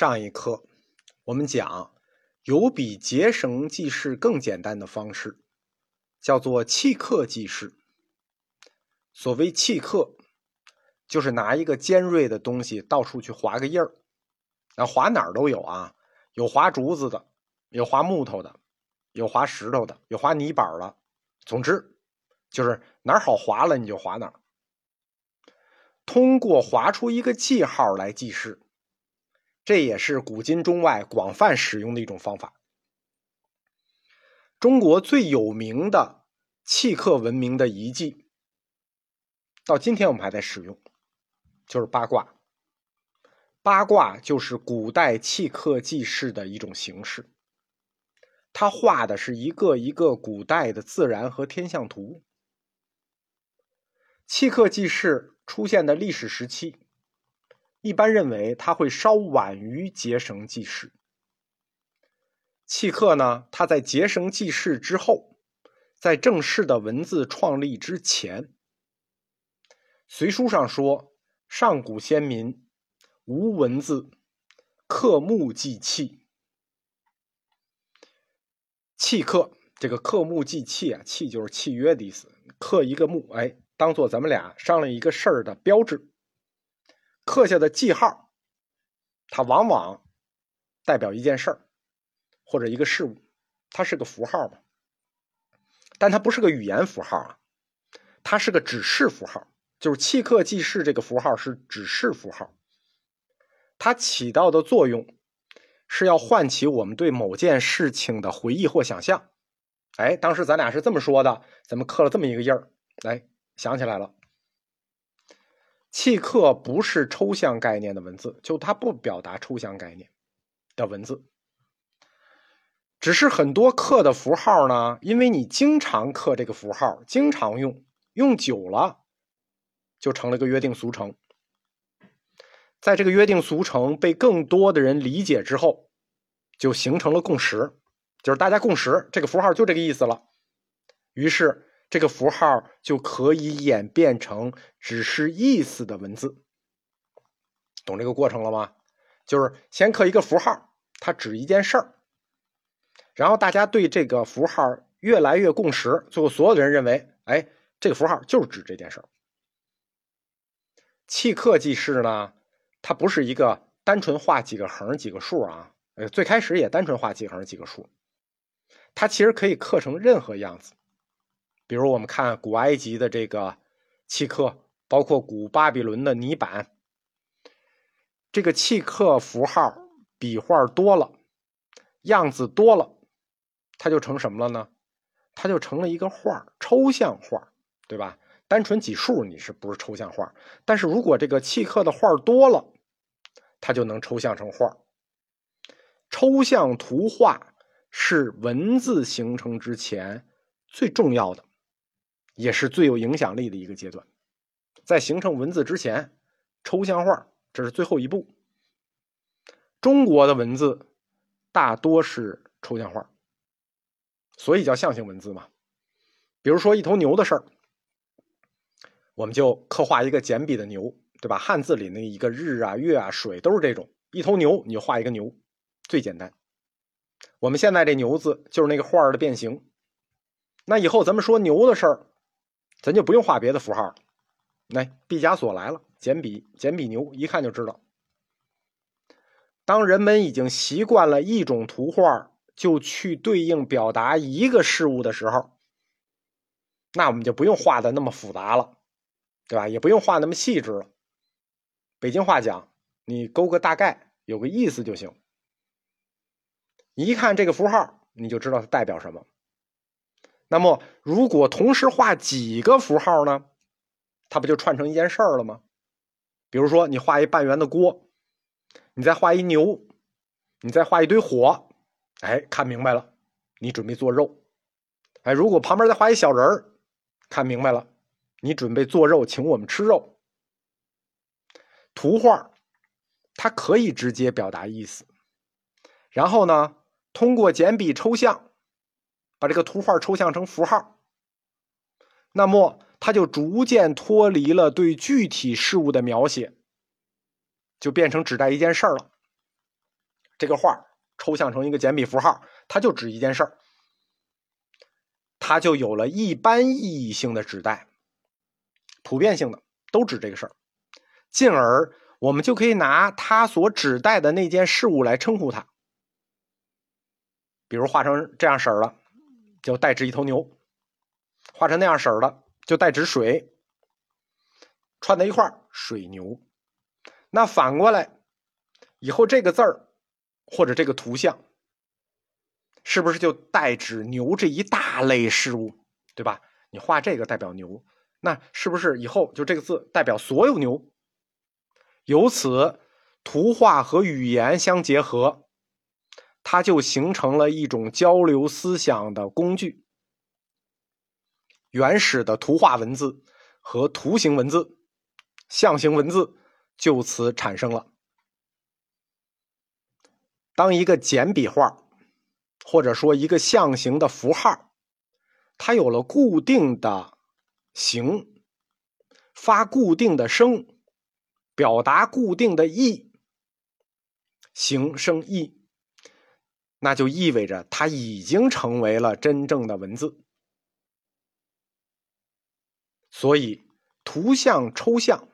上一课我们讲，有比结绳记事更简单的方式，叫做契刻记事。所谓契刻，就是拿一个尖锐的东西到处去划个印儿，那划哪儿都有啊，有划竹子的，有划木头的，有划石头的，有划泥板的，总之就是哪儿好划了你就划哪儿。通过划出一个记号来记事。这也是古今中外广泛使用的一种方法。中国最有名的契刻文明的遗迹，到今天我们还在使用，就是八卦。八卦就是古代契刻记事的一种形式，它画的是一个一个古代的自然和天象图。契刻记事出现的历史时期。一般认为，它会稍晚于结绳记事。契刻呢，它在结绳记事之后，在正式的文字创立之前。《隋书》上说：“上古先民无文字，刻木记契。”契刻这个刻木记契啊，契就是契约的意思，刻一个木，哎，当做咱们俩商量一个事儿的标志。刻下的记号，它往往代表一件事儿或者一个事物，它是个符号嘛，但它不是个语言符号啊，它是个指示符号，就是契刻记事这个符号是指示符号，它起到的作用是要唤起我们对某件事情的回忆或想象。哎，当时咱俩是这么说的，咱们刻了这么一个印儿，来想起来了。契刻不是抽象概念的文字，就它不表达抽象概念的文字，只是很多刻的符号呢，因为你经常刻这个符号，经常用，用久了就成了个约定俗成。在这个约定俗成被更多的人理解之后，就形成了共识，就是大家共识这个符号就这个意思了，于是。这个符号就可以演变成只是意思的文字，懂这个过程了吗？就是先刻一个符号，它指一件事儿，然后大家对这个符号越来越共识，最后所有的人认为，哎，这个符号就是指这件事儿。契刻记事呢，它不是一个单纯画几个横几个竖啊，呃，最开始也单纯画几个横几个竖，它其实可以刻成任何样子。比如我们看古埃及的这个契刻，包括古巴比伦的泥板，这个契刻符号笔画多了，样子多了，它就成什么了呢？它就成了一个画抽象画对吧？单纯几数你是不是抽象画但是如果这个契刻的画多了，它就能抽象成画抽象图画是文字形成之前最重要的。也是最有影响力的一个阶段，在形成文字之前，抽象画这是最后一步。中国的文字大多是抽象画，所以叫象形文字嘛。比如说一头牛的事儿，我们就刻画一个简笔的牛，对吧？汉字里那一个日啊、月啊、水都是这种一头牛，你就画一个牛，最简单。我们现在这牛字就是那个画的变形。那以后咱们说牛的事儿。咱就不用画别的符号了，来，毕加索来了，简笔，简笔牛，一看就知道。当人们已经习惯了一种图画，就去对应表达一个事物的时候，那我们就不用画的那么复杂了，对吧？也不用画那么细致了。北京话讲，你勾个大概，有个意思就行。一看这个符号，你就知道它代表什么。那么，如果同时画几个符号呢？它不就串成一件事儿了吗？比如说，你画一半圆的锅，你再画一牛，你再画一堆火，哎，看明白了，你准备做肉。哎，如果旁边再画一小人儿，看明白了，你准备做肉，请我们吃肉。图画它可以直接表达意思，然后呢，通过简笔抽象。把这个图画抽象成符号，那么它就逐渐脱离了对具体事物的描写，就变成指代一件事儿了。这个画抽象成一个简笔符号，它就指一件事儿，它就有了一般意义性的指代，普遍性的都指这个事儿，进而我们就可以拿它所指代的那件事物来称呼它。比如画成这样式儿了，就代指一头牛；画成那样色儿的，就代指水。串在一块儿，水牛。那反过来，以后这个字儿或者这个图像，是不是就代指牛这一大类事物，对吧？你画这个代表牛，那是不是以后就这个字代表所有牛？由此，图画和语言相结合。它就形成了一种交流思想的工具。原始的图画文字和图形文字、象形文字就此产生了。当一个简笔画，或者说一个象形的符号，它有了固定的形，发固定的声，表达固定的意，形声意。那就意味着它已经成为了真正的文字，所以图像抽象，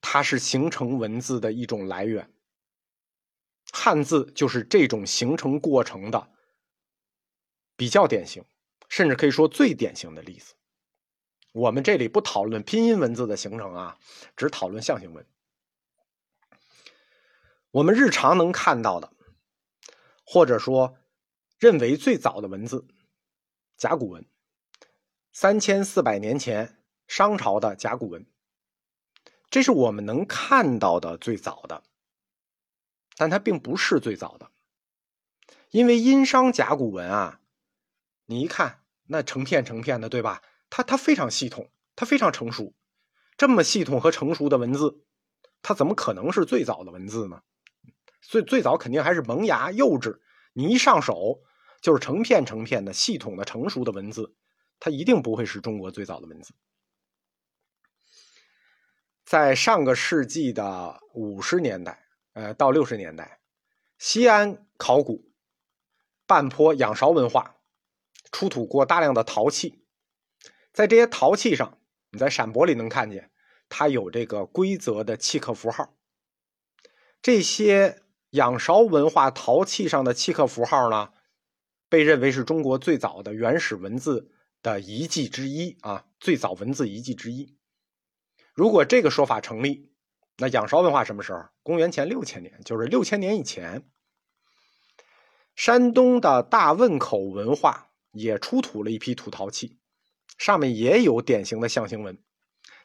它是形成文字的一种来源。汉字就是这种形成过程的比较典型，甚至可以说最典型的例子。我们这里不讨论拼音文字的形成啊，只讨论象形文。我们日常能看到的。或者说，认为最早的文字，甲骨文，三千四百年前商朝的甲骨文，这是我们能看到的最早的，但它并不是最早的，因为殷商甲骨文啊，你一看那成片成片的，对吧？它它非常系统，它非常成熟，这么系统和成熟的文字，它怎么可能是最早的文字呢？最最早肯定还是萌芽幼稚，你一上手就是成片成片的系统的成熟的文字，它一定不会是中国最早的文字。在上个世纪的五十年代，呃，到六十年代，西安考古半坡仰韶文化出土过大量的陶器，在这些陶器上，你在陕博里能看见，它有这个规则的契刻符号，这些。仰韶文化陶器上的契刻符号呢，被认为是中国最早的原始文字的遗迹之一啊，最早文字遗迹之一。如果这个说法成立，那仰韶文化什么时候？公元前六千年，就是六千年以前。山东的大汶口文化也出土了一批土陶器，上面也有典型的象形文。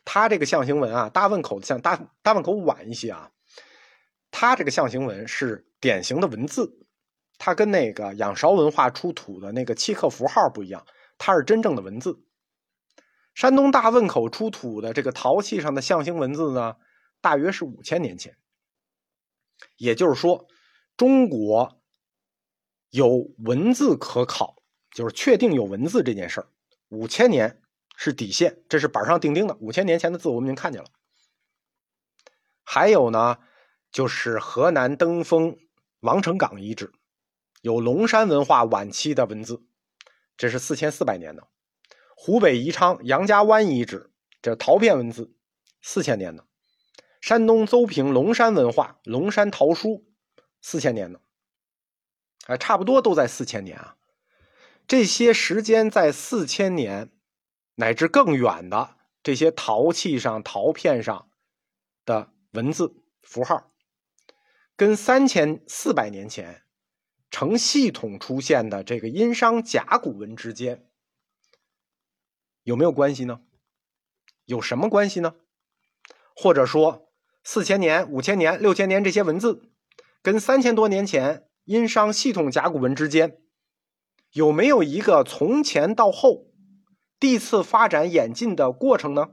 它这个象形文啊，大汶口像大大汶口晚一些啊。它这个象形文是典型的文字，它跟那个仰韶文化出土的那个契刻符号不一样，它是真正的文字。山东大汶口出土的这个陶器上的象形文字呢，大约是五千年前。也就是说，中国有文字可考，就是确定有文字这件事儿，五千年是底线，这是板上钉钉的。五千年前的字我们已经看见了。还有呢。就是河南登封王城岗遗址，有龙山文化晚期的文字，这是四千四百年的；湖北宜昌杨家湾遗址，这陶片文字，四千年的；山东邹平龙山文化龙山陶书，四千年的，哎，差不多都在四千年啊。这些时间在四千年乃至更远的这些陶器上、陶片上的文字符号。跟三千四百年前成系统出现的这个殷商甲骨文之间有没有关系呢？有什么关系呢？或者说四千年、五千年、六千年这些文字跟三千多年前殷商系统甲骨文之间有没有一个从前到后递次发展演进的过程呢？